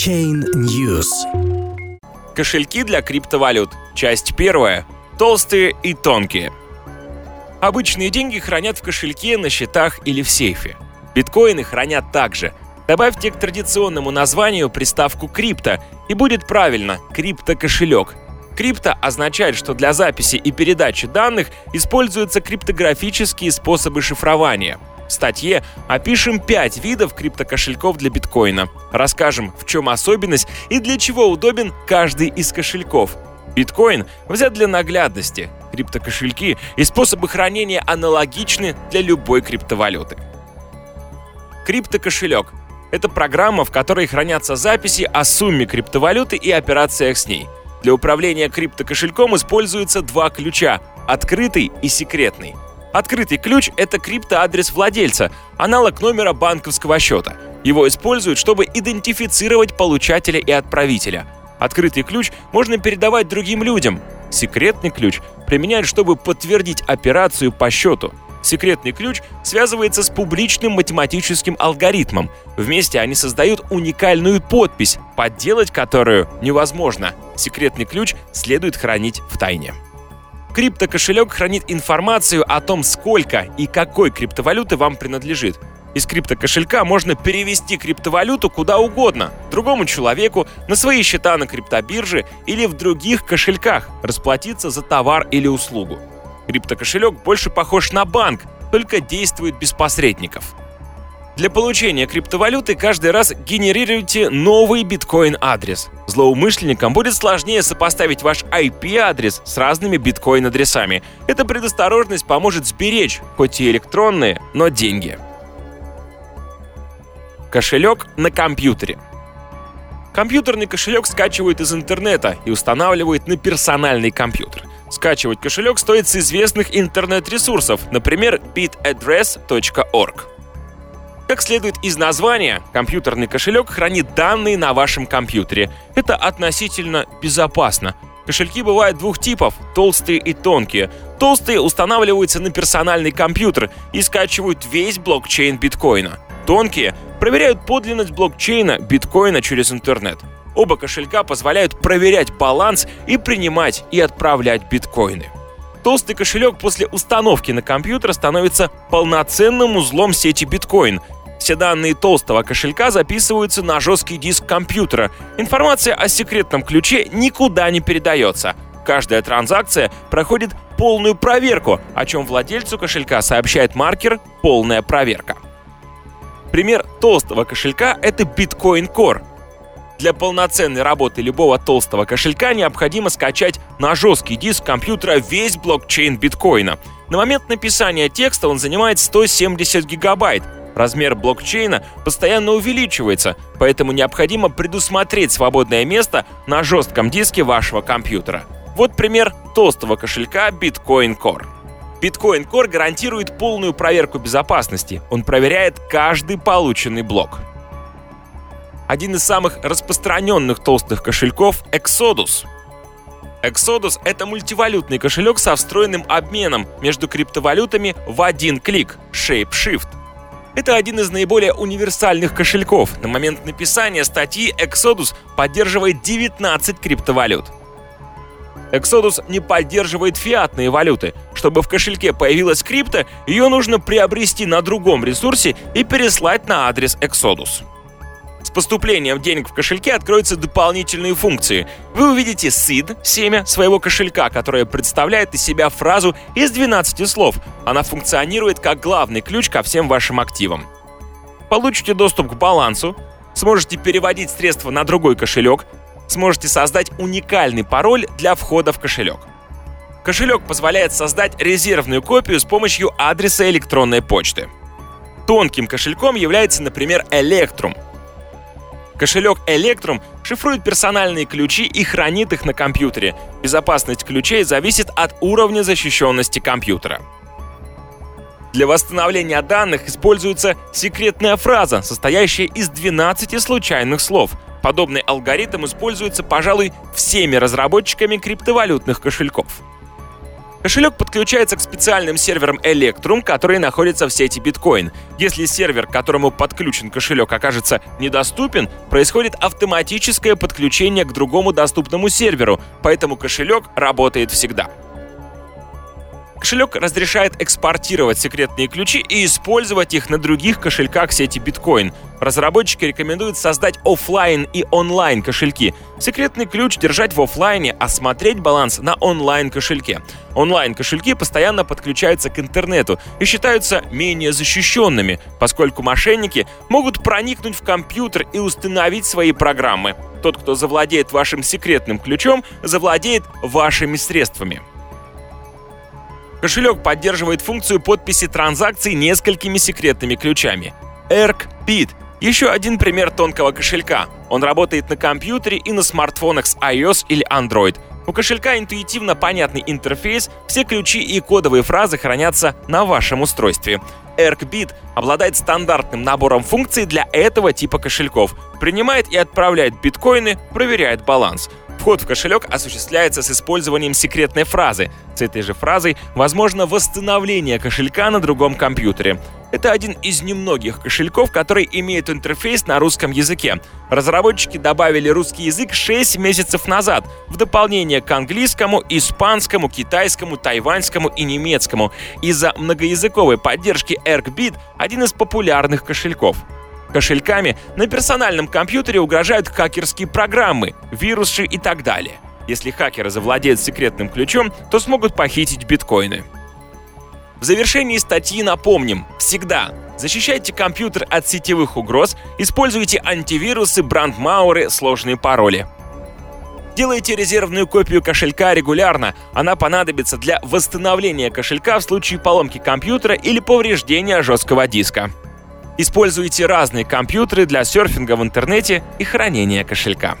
Blockchain News. Кошельки для криптовалют. Часть первая. Толстые и тонкие. Обычные деньги хранят в кошельке, на счетах или в сейфе. Биткоины хранят также. Добавьте к традиционному названию приставку «крипто», и будет правильно – криптокошелек. Крипто означает, что для записи и передачи данных используются криптографические способы шифрования – статье опишем 5 видов криптокошельков для биткоина. Расскажем, в чем особенность и для чего удобен каждый из кошельков. Биткоин взят для наглядности. Криптокошельки и способы хранения аналогичны для любой криптовалюты. Криптокошелек – это программа, в которой хранятся записи о сумме криптовалюты и операциях с ней. Для управления криптокошельком используются два ключа – открытый и секретный – Открытый ключ — это криптоадрес владельца, аналог номера банковского счета. Его используют, чтобы идентифицировать получателя и отправителя. Открытый ключ можно передавать другим людям. Секретный ключ применяют, чтобы подтвердить операцию по счету. Секретный ключ связывается с публичным математическим алгоритмом. Вместе они создают уникальную подпись, подделать которую невозможно. Секретный ключ следует хранить в тайне. Криптокошелек хранит информацию о том, сколько и какой криптовалюты вам принадлежит. Из криптокошелька можно перевести криптовалюту куда угодно, другому человеку, на свои счета на криптобирже или в других кошельках, расплатиться за товар или услугу. Криптокошелек больше похож на банк, только действует без посредников. Для получения криптовалюты каждый раз генерируйте новый биткоин-адрес. Злоумышленникам будет сложнее сопоставить ваш IP-адрес с разными биткоин-адресами. Эта предосторожность поможет сберечь, хоть и электронные, но деньги. Кошелек на компьютере. Компьютерный кошелек скачивают из интернета и устанавливают на персональный компьютер. Скачивать кошелек стоит с известных интернет-ресурсов, например, bitaddress.org. Как следует из названия, компьютерный кошелек хранит данные на вашем компьютере. Это относительно безопасно. Кошельки бывают двух типов – толстые и тонкие. Толстые устанавливаются на персональный компьютер и скачивают весь блокчейн биткоина. Тонкие проверяют подлинность блокчейна биткоина через интернет. Оба кошелька позволяют проверять баланс и принимать и отправлять биткоины. Толстый кошелек после установки на компьютер становится полноценным узлом сети биткоин – все данные толстого кошелька записываются на жесткий диск компьютера. Информация о секретном ключе никуда не передается. Каждая транзакция проходит полную проверку, о чем владельцу кошелька сообщает маркер «Полная проверка». Пример толстого кошелька — это Bitcoin Core. Для полноценной работы любого толстого кошелька необходимо скачать на жесткий диск компьютера весь блокчейн биткоина. На момент написания текста он занимает 170 гигабайт — Размер блокчейна постоянно увеличивается, поэтому необходимо предусмотреть свободное место на жестком диске вашего компьютера. Вот пример толстого кошелька Bitcoin Core. Bitcoin Core гарантирует полную проверку безопасности. Он проверяет каждый полученный блок. Один из самых распространенных толстых кошельков — Exodus. Exodus — это мультивалютный кошелек со встроенным обменом между криптовалютами в один клик — ShapeShift. Это один из наиболее универсальных кошельков. На момент написания статьи Exodus поддерживает 19 криптовалют. Exodus не поддерживает фиатные валюты. Чтобы в кошельке появилась крипта, ее нужно приобрести на другом ресурсе и переслать на адрес Exodus. С поступлением денег в кошельке откроются дополнительные функции. Вы увидите seed, семя своего кошелька, которое представляет из себя фразу из 12 слов. Она функционирует как главный ключ ко всем вашим активам. Получите доступ к балансу, сможете переводить средства на другой кошелек, сможете создать уникальный пароль для входа в кошелек. Кошелек позволяет создать резервную копию с помощью адреса электронной почты. Тонким кошельком является, например, Electrum – Кошелек Electrum шифрует персональные ключи и хранит их на компьютере. Безопасность ключей зависит от уровня защищенности компьютера. Для восстановления данных используется секретная фраза, состоящая из 12 случайных слов. Подобный алгоритм используется, пожалуй, всеми разработчиками криптовалютных кошельков. Кошелек подключается к специальным серверам Electrum, которые находятся в сети биткоин. Если сервер, к которому подключен кошелек, окажется недоступен, происходит автоматическое подключение к другому доступному серверу, поэтому кошелек работает всегда. Кошелек разрешает экспортировать секретные ключи и использовать их на других кошельках сети биткоин. Разработчики рекомендуют создать офлайн и онлайн кошельки. Секретный ключ держать в офлайне, а смотреть баланс на онлайн кошельке. Онлайн кошельки постоянно подключаются к интернету и считаются менее защищенными, поскольку мошенники могут проникнуть в компьютер и установить свои программы. Тот, кто завладеет вашим секретным ключом, завладеет вашими средствами. Кошелек поддерживает функцию подписи транзакций несколькими секретными ключами. ERC-PID – еще один пример тонкого кошелька. Он работает на компьютере и на смартфонах с iOS или Android. У кошелька интуитивно понятный интерфейс, все ключи и кодовые фразы хранятся на вашем устройстве. ERC-BIT обладает стандартным набором функций для этого типа кошельков. Принимает и отправляет биткоины, проверяет баланс. Вход в кошелек осуществляется с использованием секретной фразы. С этой же фразой возможно восстановление кошелька на другом компьютере. Это один из немногих кошельков, который имеет интерфейс на русском языке. Разработчики добавили русский язык 6 месяцев назад, в дополнение к английскому, испанскому, китайскому, тайваньскому и немецкому. Из-за многоязыковой поддержки ErcBit один из популярных кошельков кошельками на персональном компьютере угрожают хакерские программы, вирусы и так далее. Если хакеры завладеют секретным ключом, то смогут похитить биткоины. В завершении статьи напомним, всегда защищайте компьютер от сетевых угроз, используйте антивирусы, брандмауры, сложные пароли. Делайте резервную копию кошелька регулярно. Она понадобится для восстановления кошелька в случае поломки компьютера или повреждения жесткого диска. Используйте разные компьютеры для серфинга в интернете и хранения кошелька.